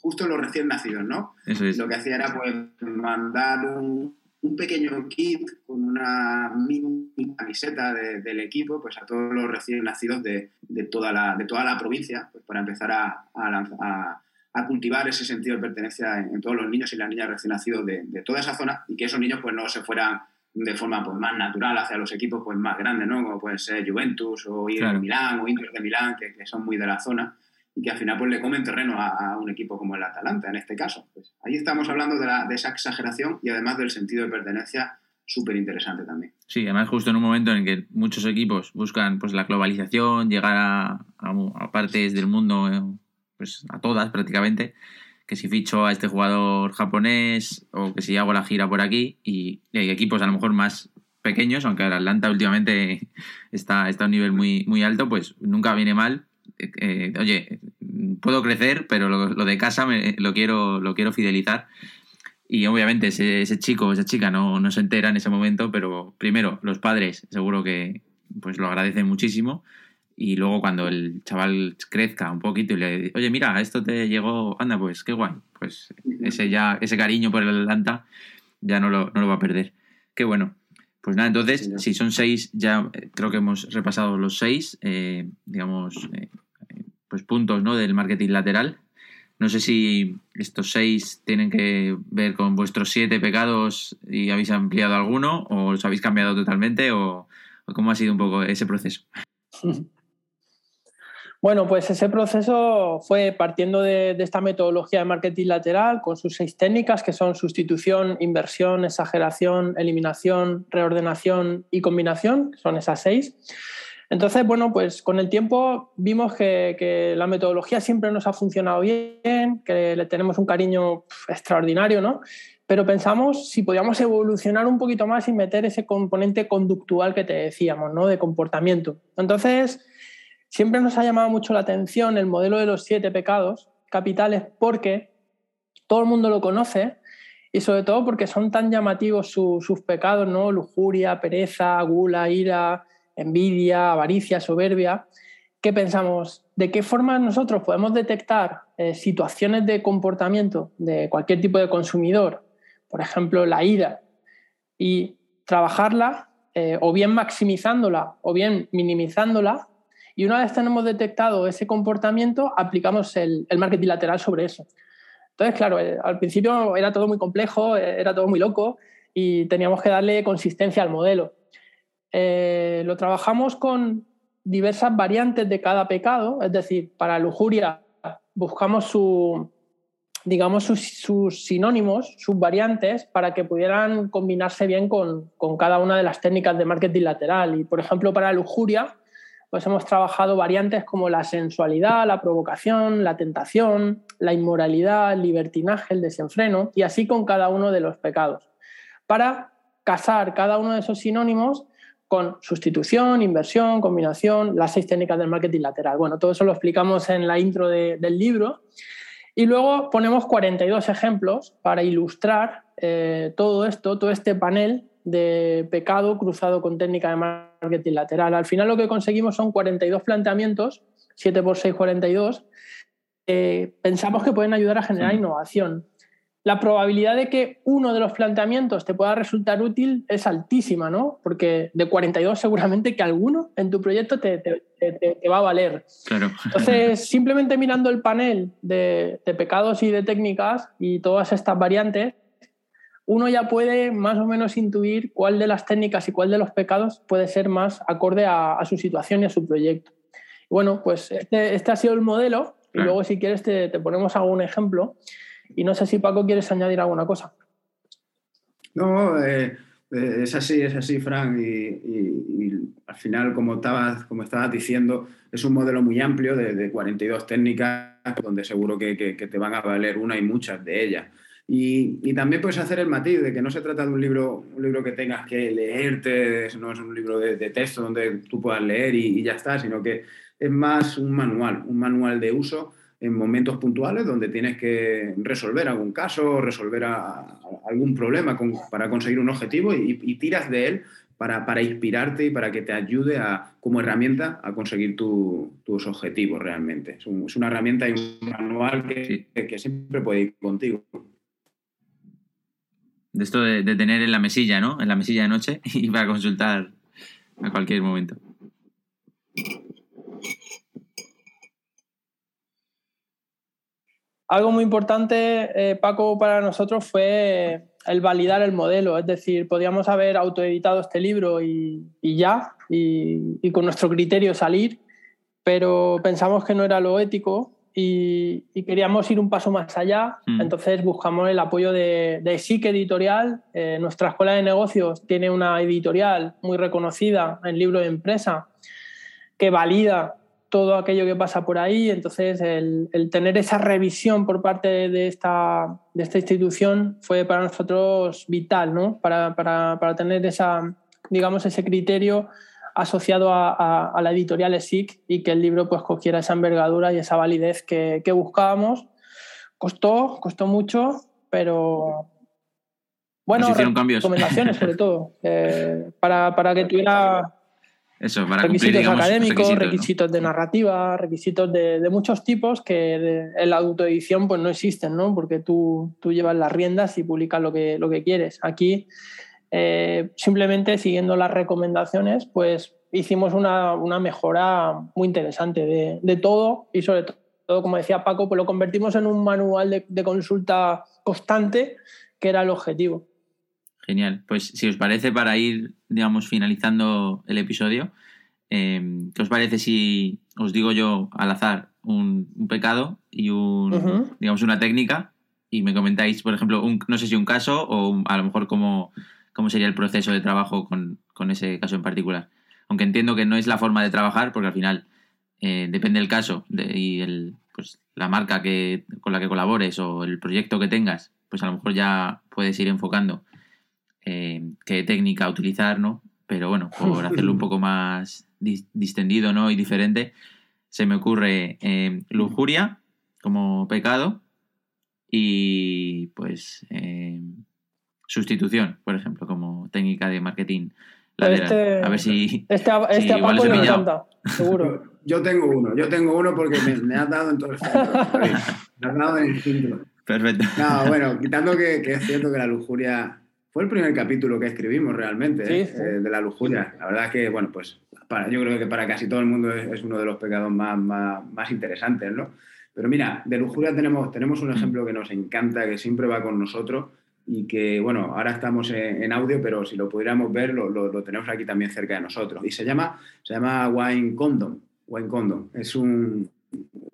justo en los recién nacidos, ¿no? Lo que hacía era pues mandar un, un pequeño kit con una mini camiseta del equipo pues a todos los recién nacidos de, de, toda, la, de toda la provincia pues, para empezar a, a, a, cultivar ese sentido de pertenencia en, todos los niños y las niñas recién nacidos de, de, toda esa zona y que esos niños pues no se fueran de forma pues, más natural hacia los equipos pues, más grandes, ¿no? como pueden ser Juventus o Ir de Milán o Inter de Milán, que, que son muy de la zona que al final pues, le comen terreno a, un equipo como el Atalanta, en este caso. Pues, ahí estamos hablando de, esa exageración y además del sentido de pertenencia súper interesante también. Sí, además justo en un momento en que muchos equipos buscan pues, la globalización, llegar a, a, partes del mundo, eh, pues a todas prácticamente, que si ficho a este jugador japonés o que si hago la gira por aquí y, hay equipos a lo mejor más pequeños, aunque el Atlanta últimamente está, está a un nivel muy, muy alto, pues nunca viene mal eh, oye, puedo crecer, pero lo, de casa me, lo, quiero, lo quiero fidelizar. Y obviamente ese, chico o esa chica no, no, se entera en ese momento, pero primero los padres seguro que pues lo agradecen muchísimo. Y luego cuando el chaval crezca un poquito y le oye, mira, esto te llegó, anda, pues qué guay. Pues ese ya, ese cariño por el Atlanta ya no lo, no lo va a perder. Qué bueno. Pues nada, entonces, si son seis, ya eh, creo que hemos repasado los seis, eh, digamos, pues puntos ¿no? del marketing lateral. No sé si estos seis tienen que ver con vuestros siete pecados y habéis ampliado alguno o los habéis cambiado totalmente o, cómo ha sido un poco ese proceso. Bueno, pues ese proceso fue partiendo de, de, esta metodología de marketing lateral con sus seis técnicas que son sustitución, inversión, exageración, eliminación, reordenación y combinación, son esas seis. Entonces, bueno, pues con el tiempo vimos que, la metodología siempre nos ha funcionado bien, que le tenemos un cariño extraordinario, ¿no? Pero pensamos si podíamos evolucionar un poquito más y meter ese componente conductual que te decíamos, ¿no? De comportamiento. Entonces, siempre nos ha llamado mucho la atención el modelo de los siete pecados capitales porque todo el mundo lo conoce y sobre todo porque son tan llamativos sus pecados, ¿no? Lujuria, pereza, gula, ira, envidia, avaricia, soberbia, ¿qué pensamos? ¿De qué forma nosotros podemos detectar eh, situaciones de comportamiento de cualquier tipo de consumidor, por ejemplo, la ira, y trabajarla eh, o bien maximizándola o bien minimizándola? Y una vez tenemos detectado ese comportamiento, aplicamos el, el marketing lateral sobre eso. Entonces, claro, eh, al principio era todo muy complejo, era todo muy loco y teníamos que darle consistencia al modelo. Eh, lo trabajamos con diversas variantes de cada pecado, es decir, para lujuria buscamos su, digamos, sus, sinónimos, sus variantes, para que pudieran combinarse bien con, cada una de las técnicas de marketing lateral. Y, por ejemplo, para lujuria, pues hemos trabajado variantes como la sensualidad, la provocación, la tentación, la inmoralidad, el libertinaje, el desenfreno, y así con cada uno de los pecados. Para casar cada uno de esos sinónimos con sustitución, inversión, combinación, las seis técnicas del marketing lateral. Bueno, todo eso lo explicamos en la intro del libro. Y luego ponemos 42 ejemplos para ilustrar eh, todo esto, todo este panel de pecado cruzado con técnica de marketing lateral. Al final lo que conseguimos son 42 planteamientos, 7 por 6, 42. pensamos que pueden ayudar a generar innovación la probabilidad de que uno de los planteamientos te pueda resultar útil es altísima, ¿no? Porque de 42 seguramente que alguno en tu proyecto te, va a valer. Claro. Entonces, simplemente mirando el panel de, pecados y de técnicas y todas estas variantes, uno ya puede más o menos intuir cuál de las técnicas y cuál de los pecados puede ser más acorde a, su situación y a su proyecto. bueno, pues este, este, ha sido el modelo y luego si quieres te, te ponemos algún ejemplo. Y no sé si Paco quieres añadir alguna cosa. No, eh, eh, es así, es así, Fran. Y, al final, como estabas, como estabas diciendo, es un modelo muy amplio de, 42 técnicas, donde seguro que, te van a valer una y muchas de ellas. Y, también puedes hacer el matiz de que no se trata de un libro, un libro que tengas que leerte, no es un libro de, texto donde tú puedas leer y, y, ya está, sino que es más un manual, un manual de uso en momentos puntuales donde tienes que resolver algún caso, resolver algún problema para conseguir un objetivo y, tiras de él para, inspirarte y para que te ayude a, como herramienta a conseguir tus objetivos realmente. Es, una herramienta y un manual que, siempre puede ir contigo. De esto de, de, tener en la mesilla, ¿no? En la mesilla de noche y para consultar a cualquier momento. Algo muy importante, eh, Paco, para nosotros fue el validar el modelo. Es decir, podíamos haber autoeditado este libro y, ya, y, con nuestro criterio salir, pero pensamos que no era lo ético y, queríamos ir un paso más allá. Mm. Entonces buscamos el apoyo de, de SIC Editorial. Eh, nuestra escuela de negocios tiene una editorial muy reconocida en libro de empresa que valida todo aquello que pasa por ahí. Entonces, el, tener esa revisión por parte de esta, de esta institución fue para nosotros vital, ¿no? Para, para, para tener esa, digamos, ese criterio asociado a, a, la editorial ESIC y que el libro pues cogiera esa envergadura y esa validez que, que buscábamos. Costó, costó mucho, pero bueno, recomendaciones sobre todo, eh, para, para que tuviera eso, para requisitos académicos, requisitos, de narrativa, requisitos de, muchos tipos que en la autoedición pues no existen, ¿no? Porque tú, tú llevas las riendas y publicas lo que, lo que quieres. Aquí, eh, simplemente siguiendo las recomendaciones, pues hicimos una, una mejora muy interesante de, de, todo y sobre todo, como decía Paco, pues lo convertimos en un manual de, de consulta constante, que era el objetivo. Genial. Pues si os parece, para ir, digamos, finalizando el episodio, em, ¿qué os parece si os digo yo al azar un, pecado y un, digamos, una técnica? Y me comentáis, por ejemplo, un, no sé si un caso o a lo mejor cómo, cómo sería el proceso de trabajo con, ese caso en particular. Aunque entiendo que no es la forma de trabajar, porque al final eh, depende del caso y el, pues, la marca que, con la que colabores o el proyecto que tengas, pues a lo mejor ya puedes ir enfocando eh, qué técnica utilizar, ¿no? Pero bueno, por hacerlo un poco más distendido, ¿no? Y diferente, se me ocurre eh, lujuria como pecado y pues eh, sustitución, por ejemplo, como técnica de marketing este, a ver si, este, este igual me encanta, seguro. Yo tengo uno, yo tengo uno porque me, has dado en todo el centro. me has dado en el centro. Perfecto. No, bueno, quitando que, que, es cierto que la lujuria fue el primer capítulo que escribimos realmente ¿eh? Eh, de la lujuria. La verdad es que, bueno, pues para, yo creo que para casi todo el mundo es, uno de los pecados más, más, interesantes, ¿no? Pero mira, de lujuria tenemos, tenemos un ejemplo que nos encanta, que siempre va con nosotros y que, bueno, ahora estamos en, audio, pero si lo pudiéramos ver, lo, lo, tenemos aquí también cerca de nosotros. Y se llama, se llama Wine Condom. Wine Condom. Es un...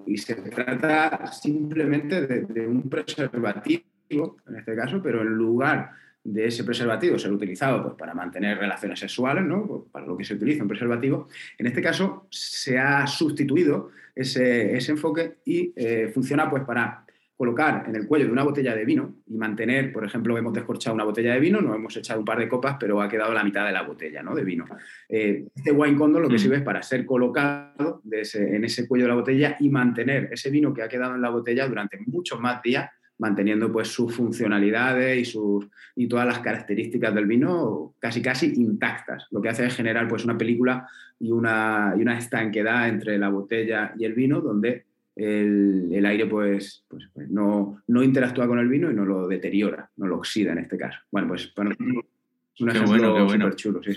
Y se trata simplemente de, de un preservativo, en este caso, pero en lugar de ese preservativo ser utilizado pues, para mantener relaciones sexuales, ¿no? Pues, para lo que se utiliza un preservativo, en este caso se ha sustituido ese, enfoque y eh, funciona pues, para colocar en el cuello de una botella de vino y mantener, por ejemplo, hemos descorchado una botella de vino, nos hemos echado un par de copas, pero ha quedado la mitad de la botella ¿no? de vino. Eh, este wine condom lo que sirve es para ser colocado en ese cuello de la botella y mantener ese vino que ha quedado en la botella durante muchos más días manteniendo pues sus funcionalidades y, sus, y todas las características del vino casi casi intactas. Lo que hace es generar pues una película y una, y una estanquedad entre la botella y el vino donde el, el aire pues, pues, pues no, no, interactúa con el vino y no lo deteriora, no lo oxida en este caso. Bueno, pues bueno, es un ejemplo súper chulo. Sí,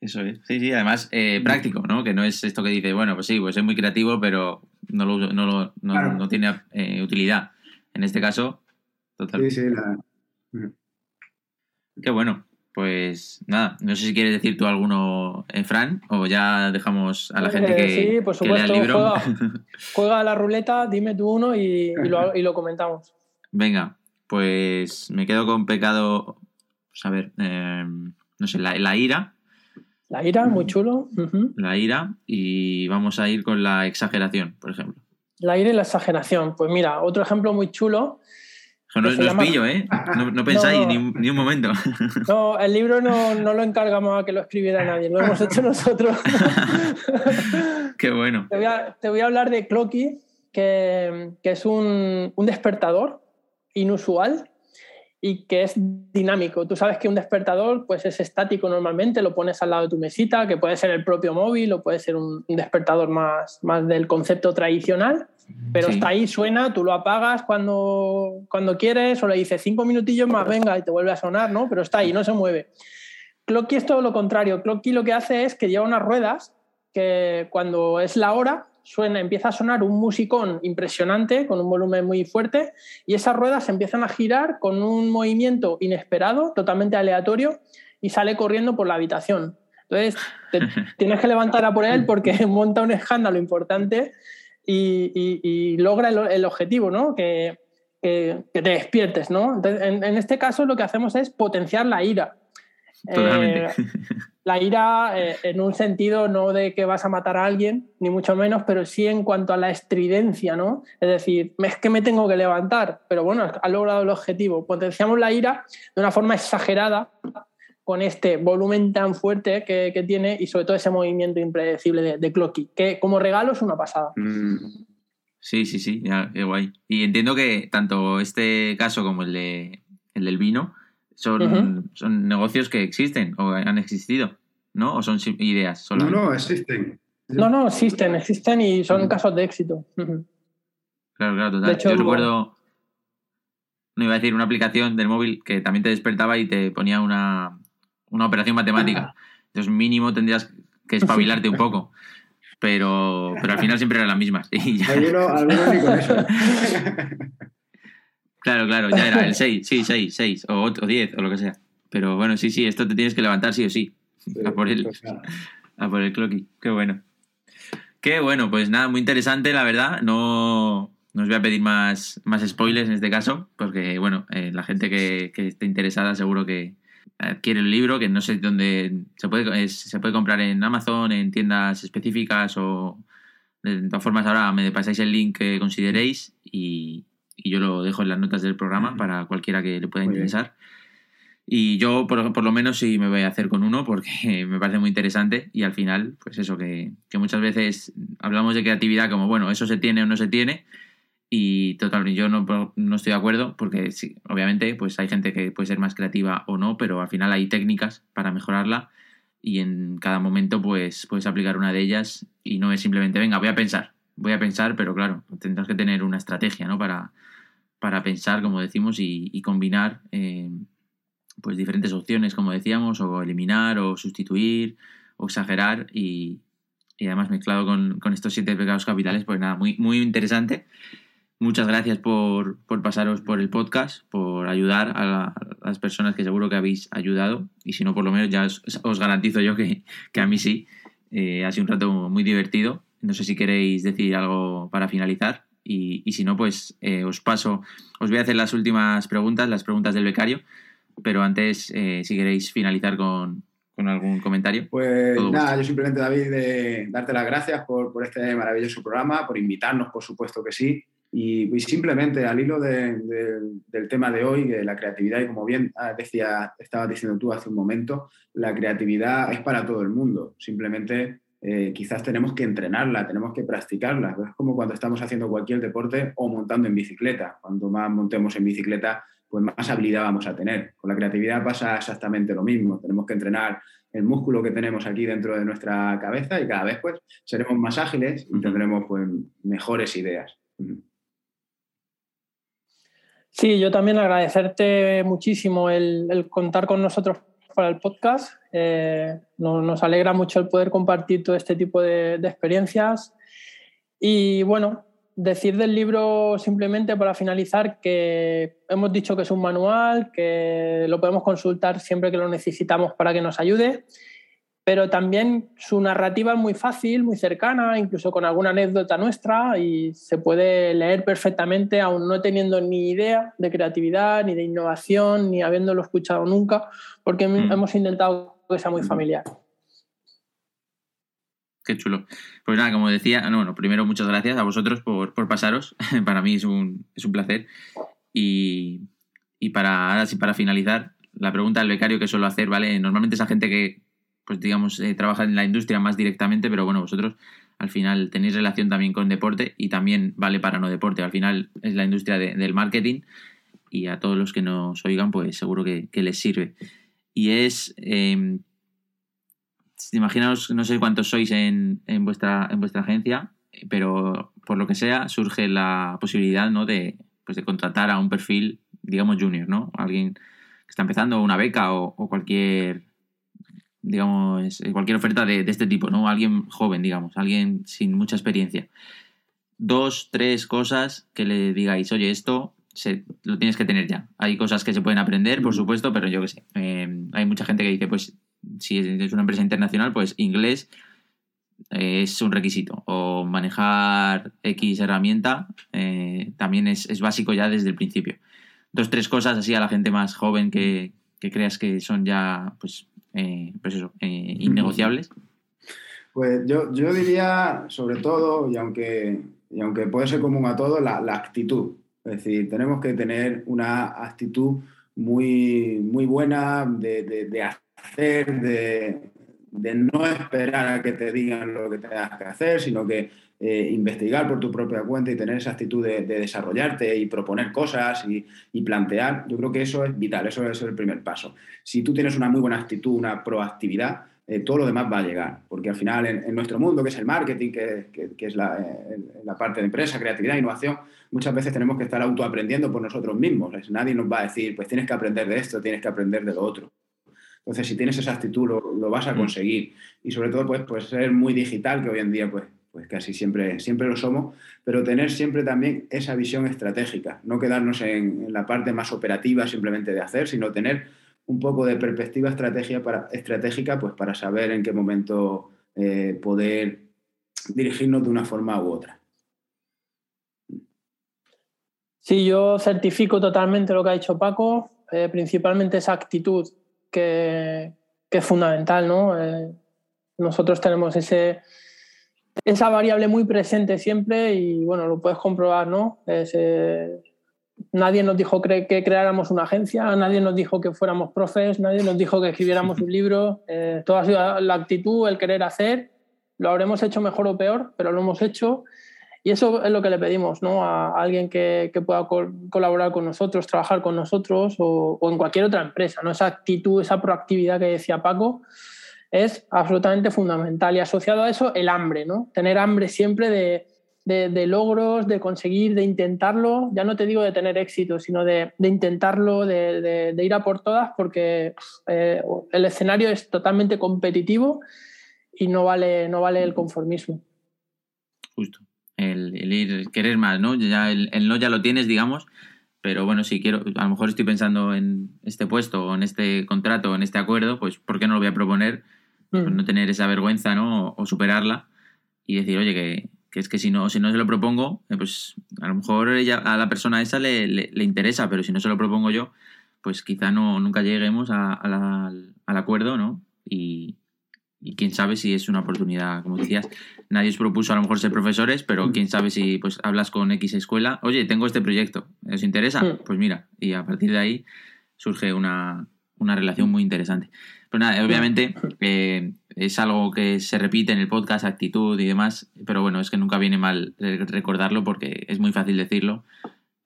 Eso es. Sí, sí, además eh, práctico, ¿no? Que no es esto que dice, bueno, pues sí, pues es muy creativo, pero no, lo, no, lo, no, tiene eh, utilidad. En este caso, totalmente. Sí, sí, la... Qué bueno. Pues nada, no sé si quieres decir tú alguno, eh, Fran, o ya dejamos a la gente que, sí, por supuesto, lea el libro. Juega, a la ruleta, dime tú uno y, lo, comentamos. Venga, pues me quedo con pecado, pues a ver, no sé, la, la ira, la ira, muy chulo. La ira y vamos a ir con la exageración, por ejemplo. La ira y la exageración. Pues mira, otro ejemplo muy chulo No, os pillo, ¿eh? No, pensáis Ni, un momento. No, el libro no, lo encargamos a que lo escribiera nadie, lo hemos hecho nosotros. Qué bueno. Te voy a, hablar de Clocky, que, es un, un despertador inusual y que es dinámico. Tú sabes que un despertador pues es estático normalmente, lo pones al lado de tu mesita, que puede ser el propio móvil o puede ser un, despertador más, más del concepto tradicional, pero está ahí, suena, tú lo apagas cuando, cuando quieres o le dices cinco minutillos más, venga, y te vuelve a sonar, ¿no? Pero está ahí, no se mueve. Clocky es todo lo contrario. Clocky lo que hace es que lleva unas ruedas que cuando es la hora suena, empieza a sonar un musicón impresionante con un volumen muy fuerte y esas ruedas empiezan a girar con un movimiento inesperado, totalmente aleatorio y sale corriendo por la habitación. Entonces, tienes que levantar a por él porque monta un escándalo importante y, logra el, objetivo, ¿no? Que, te despiertes, ¿no? en, en, este caso lo que hacemos es potenciar la ira. Eh, la ira eh, en un sentido no de que vas a matar a alguien, ni mucho menos, pero sí en cuanto a la estridencia, ¿no? Es decir, es que me tengo que levantar, pero bueno, ha logrado el objetivo. Potenciamos la ira de una forma exagerada con este volumen tan fuerte que, tiene y sobre todo ese movimiento impredecible de, de, Clocky, que como regalo es una pasada. Mm. Sí, sí, sí, qué guay. Y entiendo que tanto este caso como el, de, el del vino son, son negocios que existen o han existido, ¿no? ¿O son ideas solo? No, no, existen. No, no, existen, existen y son casos de éxito. Claro, claro, total. Yo recuerdo, no iba a decir, una aplicación del móvil que también te despertaba y te ponía una, una operación matemática. Entonces, mínimo tendrías que espabilarte un poco. Pero, pero al final siempre eran las mismas. Y Algunos, ni con eso. Claro, claro, ya era el 6, sí, 6, 6, o, 10, o lo que sea. Pero bueno, sí, sí, esto te tienes que levantar sí o sí. a por el, pues a por el clocky. Qué bueno. Qué bueno, pues nada, muy interesante, la verdad. No, no os voy a pedir más, más spoilers en este caso, porque bueno, eh, la gente que, que, esté interesada seguro que adquiere el libro, que no sé dónde se puede, se puede comprar en Amazon, en tiendas específicas o de todas formas ahora me pasáis el link que consideréis y, y yo lo dejo en las notas del programa para cualquiera que le pueda interesar. Y yo, por, por, lo menos, sí me voy a hacer con uno porque me parece muy interesante y al final, pues eso, que, que, muchas veces hablamos de creatividad como, bueno, eso se tiene o no se tiene y totalmente yo no, no estoy de acuerdo porque sí, obviamente pues hay gente que puede ser más creativa o no, pero al final hay técnicas para mejorarla y en cada momento pues puedes aplicar una de ellas y no es simplemente, venga, voy a pensar, voy a pensar, pero claro, tendrás que tener una estrategia, ¿no? Para, para pensar, como decimos, y, combinar eh, pues diferentes opciones, como decíamos, o eliminar, o sustituir, o exagerar, y, además mezclado con, estos siete pecados capitales, pues nada, muy, muy interesante. Muchas gracias por, pasaros por el podcast, por ayudar a, las personas que seguro que habéis ayudado, y si no, por lo menos ya os, garantizo yo que, a mí sí. Eh, ha sido un rato muy divertido. No sé si queréis decir algo para finalizar. Y, si no, pues eh, os paso, os voy a hacer las últimas preguntas, las preguntas del becario, pero antes, eh, si queréis finalizar con, algún comentario. Pues nada, yo simplemente, David, de darte las gracias por, este maravilloso programa, por invitarnos, por supuesto que sí. Y, simplemente al hilo del tema de hoy, de la creatividad, y como bien ah, decía, estabas diciendo tú hace un momento, la creatividad es para todo el mundo. Simplemente eh, quizás tenemos que entrenarla, tenemos que practicarla. Es como cuando estamos haciendo cualquier deporte o montando en bicicleta. Cuanto más montemos en bicicleta, pues más habilidad vamos a tener. Con la creatividad pasa exactamente lo mismo. Tenemos que entrenar el músculo que tenemos aquí dentro de nuestra cabeza y cada vez pues seremos más ágiles y tendremos pues mejores ideas. Sí, yo también agradecerte muchísimo el contar con nosotros para el podcast. Eh, nos, alegra mucho el poder compartir todo este tipo de, experiencias. Y bueno, decir del libro simplemente para finalizar que hemos dicho que es un manual, que lo podemos consultar siempre que lo necesitamos para que nos ayude pero también su narrativa es muy fácil, muy cercana, incluso con alguna anécdota nuestra y se puede leer perfectamente aún no teniendo ni idea de creatividad, ni de innovación, ni habiéndolo escuchado nunca, porque mm. hemos intentado que sea muy mm. familiar. Qué chulo. Pues nada, como decía, bueno, primero muchas gracias a vosotros por, pasaros. Para mí es un, es un placer. Y, y para, ahora sí, para finalizar, la pregunta del becario que suelo hacer, ¿vale? Normalmente esa gente que, pues digamos, eh, trabaja en la industria más directamente, pero bueno, vosotros al final tenéis relación también con deporte y también vale para no deporte. Al final es la industria del marketing y a todos los que nos oigan, pues seguro que, les sirve. Y es, eh, imaginaos, no sé cuántos sois en, en, vuestra, en vuestra agencia, pero por lo que sea surge la posibilidad ¿no? de, pues de contratar a un perfil, digamos, junior, ¿no? Alguien que está empezando, una beca o, cualquier, digamos, cualquier oferta de, este tipo, ¿no? Alguien joven, digamos, alguien sin mucha experiencia. Dos, tres cosas que le digáis, oye, esto se, lo tienes que tener ya. Hay cosas que se pueden aprender, por supuesto, pero yo qué sé. Eh, hay mucha gente que dice, pues, si es una empresa internacional, pues inglés es un requisito. O manejar X herramienta eh, también es, básico ya desde el principio. Dos, tres cosas así a la gente más joven que, creas que son ya, pues, eh, pues eso, eh, innegociables. Pues yo, yo, diría, sobre todo, y aunque, y aunque puede ser común a todos, la, actitud. Es decir, tenemos que tener una actitud muy, muy buena de, de hacer, de, de no esperar a que te digan lo que tengas que hacer, sino que eh, investigar por tu propia cuenta y tener esa actitud de, desarrollarte y proponer cosas y, plantear, yo creo que eso es vital, eso es el primer paso. Si tú tienes una muy buena actitud, una proactividad, eh, todo lo demás va a llegar, porque al final en, nuestro mundo, que es el marketing, que, es la, eh, la, parte de empresa, creatividad, innovación, muchas veces tenemos que estar autoaprendiendo por nosotros mismos. Nadie nos va a decir, pues tienes que aprender de esto, tienes que aprender de lo otro. Entonces, si tienes esa actitud, lo, vas a mm. conseguir. Y sobre todo, pues, pues ser muy digital, que hoy en día, pues, pues casi siempre, siempre lo somos, pero tener siempre también esa visión estratégica, no quedarnos en, la parte más operativa simplemente de hacer, sino tener un poco de perspectiva estratégica pues para saber en qué momento eh, poder dirigirnos de una forma u otra. Sí, yo certifico totalmente lo que ha dicho Paco, eh, principalmente esa actitud que, es fundamental, ¿no? Eh, nosotros tenemos ese, esa variable muy presente siempre y, bueno, lo puedes comprobar, ¿no? Eh, nadie nos dijo que, creáramos una agencia, nadie nos dijo que fuéramos profes, nadie nos dijo que escribiéramos un libro. Eh, todo ha sido la actitud, el querer hacer. Lo habremos hecho mejor o peor, pero lo hemos hecho y eso es lo que le pedimos ¿no? a alguien que, pueda colaborar con nosotros, trabajar con nosotros o, en cualquier otra empresa. ¿no? Esa actitud, esa proactividad que decía Paco es absolutamente fundamental. Y asociado a eso, el hambre, ¿no? tener hambre siempre de, logros, de conseguir, de intentarlo. Ya no te digo de tener éxito, sino de, intentarlo, de, ir a por todas, porque eh, el escenario es totalmente competitivo y no vale, no vale el conformismo. Justo el, ir, querer más, ¿no? Ya el, no ya lo tienes, digamos, pero bueno, si quiero, a lo mejor estoy pensando en este puesto o en este contrato en este acuerdo, pues ¿por qué no lo voy a proponer? Pues mm. no tener esa vergüenza, ¿no? O, superarla y decir, oye, que, es que si no, si no se lo propongo, eh, pues a lo mejor a la persona esa le, le, interesa, pero si no se lo propongo yo, pues quizá no, nunca lleguemos al acuerdo, ¿no? Y, y quién sabe si es una oportunidad, como decías, nadie os propuso a lo mejor ser profesores, pero mm. quién sabe si pues hablas con X escuela, oye, tengo este proyecto, ¿os interesa? Mm. Pues mira, y a partir de ahí surge una, relación muy interesante. Pues nada, obviamente eh, es algo que se repite en el podcast, actitud y demás, pero bueno, es que nunca viene mal recordarlo porque es muy fácil decirlo,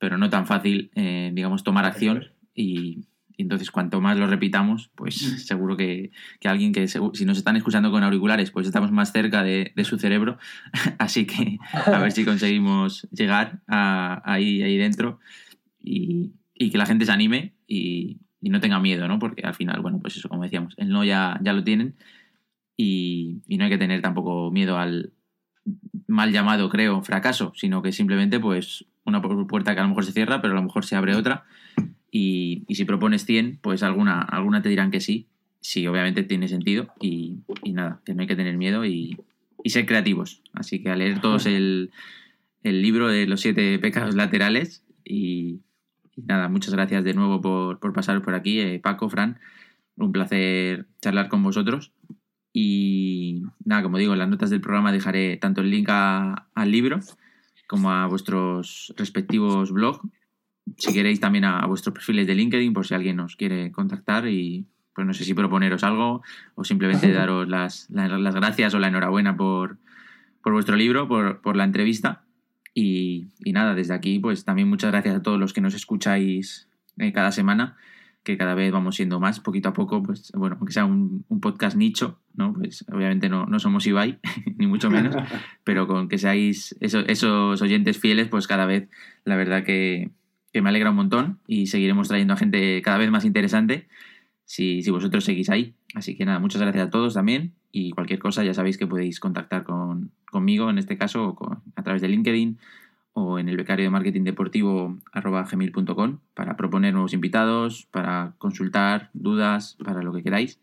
pero no tan fácil, eh, digamos, tomar acción y, y entonces, cuanto más lo repitamos, pues seguro que, alguien que, si nos están escuchando con auriculares, pues estamos más cerca de, su cerebro. Así que a ver si conseguimos llegar ahí, ahí dentro y, que la gente se anime y, no tenga miedo, ¿no? Porque al final, bueno, pues eso, como decíamos, el no ya, ya lo tienen y, no hay que tener tampoco miedo al mal llamado, creo, fracaso, sino que simplemente, pues, una puerta que a lo mejor se cierra, pero a lo mejor se abre otra y, si propones 100, pues alguna, alguna te dirán que sí. Sí, obviamente tiene sentido. Y, nada, que no hay que tener miedo y, ser creativos. Así que a leer todos el, libro de los siete pecados laterales. Y, nada, muchas gracias de nuevo por, por pasar por aquí, eh, Paco, Fran. Un placer charlar con vosotros. Y nada, como digo, en las notas del programa dejaré tanto el link al libro como a vuestros respectivos blogs si queréis también a, vuestros perfiles de LinkedIn por si alguien nos quiere contactar y pues no sé si proponeros algo o simplemente daros las, las, gracias o la enhorabuena por, por vuestro libro, por, por la entrevista. Y, y, nada, desde aquí, pues también muchas gracias a todos los que nos escucháis eh, cada semana, que cada vez vamos siendo más, poquito a poco, pues bueno, aunque sea un, un podcast nicho, ¿no? Pues obviamente no, no somos Ibai, ni mucho menos, pero con que seáis esos, esos oyentes fieles, pues cada vez la verdad que, que me alegra un montón y seguiremos trayendo a gente cada vez más interesante si, si, vosotros seguís ahí. Así que nada, muchas gracias a todos también y cualquier cosa ya sabéis que podéis contactar con, conmigo en este caso o a través de LinkedIn o en el becario de marketing deportivo gmail.com para proponer nuevos invitados, para consultar dudas, para lo que queráis.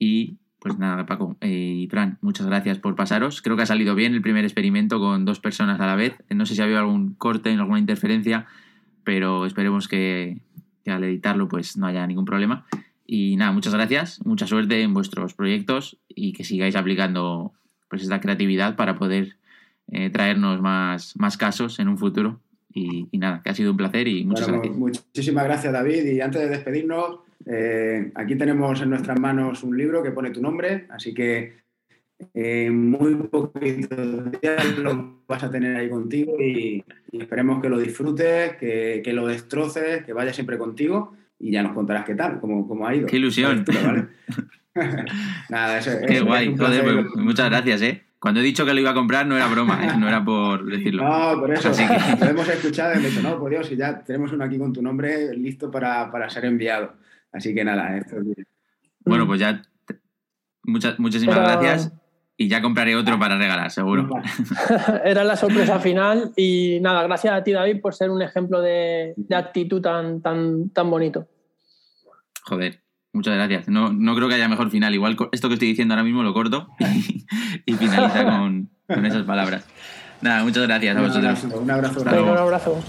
Y pues nada, Paco eh, y Fran, muchas gracias por pasaros. Creo que ha salido bien el primer experimento con dos personas a la vez. No sé si ha habido algún corte, alguna interferencia, pero esperemos que, al editarlo pues no haya ningún problema. Y nada, muchas gracias, mucha suerte en vuestros proyectos y que sigáis aplicando pues esta creatividad para poder eh, traernos más, más casos en un futuro. Y, nada, que ha sido un placer y muchas gracias. Muchísimas gracias, David. Y antes de despedirnos, eh, aquí tenemos en nuestras manos un libro que pone tu nombre, así que eh, muy poquito lo vas a tener ahí contigo y, esperemos que lo disfrutes, que, que, lo destroces, que vaya siempre contigo y ya nos contarás qué tal, cómo, cómo ha ido. Qué ilusión. Nada, eso, Qué guay. Joder, pues, muchas gracias, ¿eh? Cuando he dicho que lo iba a comprar no era broma, ¿eh? no era por decirlo. No, por eso. Lo hemos escuchado y hemos dicho, no, por Dios, y ya tenemos uno aquí con tu nombre listo para, para ser enviado. Así que nada, esto es... Bueno, pues ya muchas, muchísimas gracias y ya compraré otro para regalar, seguro. Era la sorpresa final y nada, gracias a ti David por ser un ejemplo de, actitud tan, tan, tan bonito. Joder, muchas gracias. No, no creo que haya mejor final. Igual esto que estoy diciendo ahora mismo lo corto y, finaliza con, con, esas palabras. Nada, muchas gracias a vosotros. Un abrazo. Un abrazo. Un abrazo.